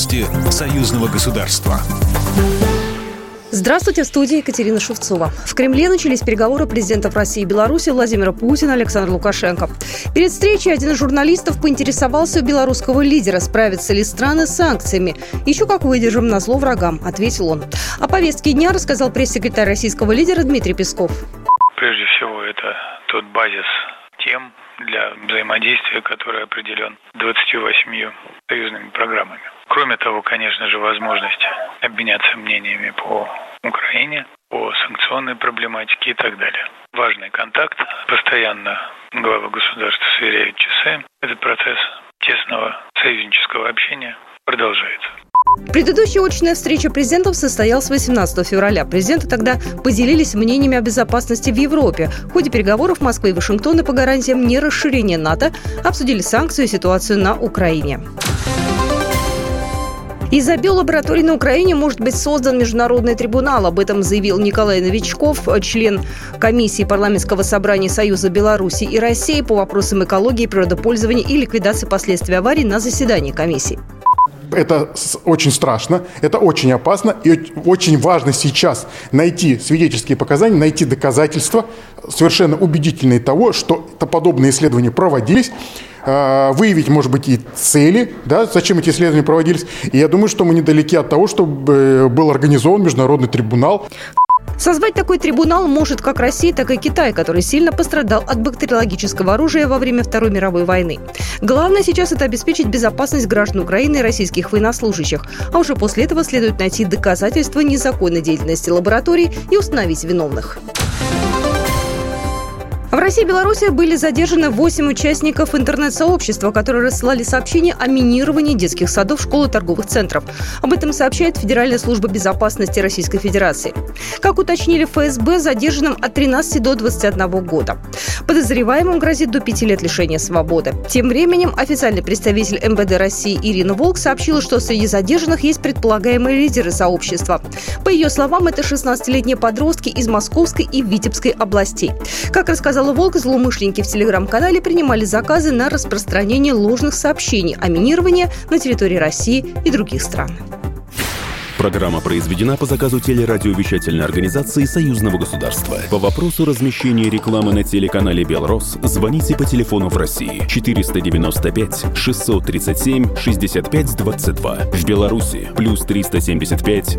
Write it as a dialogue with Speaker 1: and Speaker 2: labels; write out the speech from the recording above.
Speaker 1: Новости союзного государства.
Speaker 2: Здравствуйте, в студии Екатерина Шевцова. В Кремле начались переговоры президентов России и Беларуси Владимира Путина и Александра Лукашенко. Перед встречей один из журналистов поинтересовался у белорусского лидера, справятся ли страны с санкциями. Еще как выдержим на зло врагам, ответил он. О повестке дня рассказал пресс-секретарь российского лидера Дмитрий Песков.
Speaker 3: Прежде всего, это тот базис тем для взаимодействия, который определен 28 союзными программами. Кроме того, конечно же, возможность обменяться мнениями по Украине, по санкционной проблематике и так далее. Важный контакт. Постоянно главы государств сверяют часы. Этот процесс тесного союзнического общения продолжается.
Speaker 2: Предыдущая очная встреча президентов состоялась 18 февраля. Президенты тогда поделились мнениями о безопасности в Европе. В ходе переговоров Москвы и Вашингтона по гарантиям нерасширения НАТО обсудили санкции и ситуацию на Украине. Из-за биолабораторий на Украине может быть создан международный трибунал. Об этом заявил Николай Новичков, член комиссии парламентского собрания Союза Беларуси и России по вопросам экологии, природопользования и ликвидации последствий аварий на заседании комиссии.
Speaker 4: Это очень страшно, это очень опасно, и очень важно сейчас найти свидетельские показания, найти доказательства совершенно убедительные того, что подобные исследования проводились, выявить, может быть, и цели, да, зачем эти исследования проводились. И я думаю, что мы недалеки от того, чтобы был организован международный трибунал.
Speaker 2: Созвать такой трибунал может как Россия, так и Китай, который сильно пострадал от бактериологического оружия во время Второй мировой войны. Главное сейчас это обеспечить безопасность граждан Украины и российских военнослужащих. А уже после этого следует найти доказательства незаконной деятельности лабораторий и установить виновных. России и Беларуси были задержаны 8 участников интернет-сообщества, которые рассылали сообщения о минировании детских садов, школ и торговых центров. Об этом сообщает Федеральная служба безопасности Российской Федерации. Как уточнили ФСБ, задержанным от 13 до 21 года. Подозреваемым грозит до 5 лет лишения свободы. Тем временем официальный представитель МВД России Ирина Волк сообщила, что среди задержанных есть предполагаемые лидеры сообщества. По ее словам, это 16-летние подростки из Московской и Витебской областей. Как рассказал сказала Волк, злоумышленники в телеграм-канале принимали заказы на распространение ложных сообщений о минировании на территории России и других стран.
Speaker 1: Программа произведена по заказу телерадиовещательной организации Союзного государства. По вопросу размещения рекламы на телеканале «Белрос» звоните по телефону в России 495 637 65 22. В Беларуси плюс 375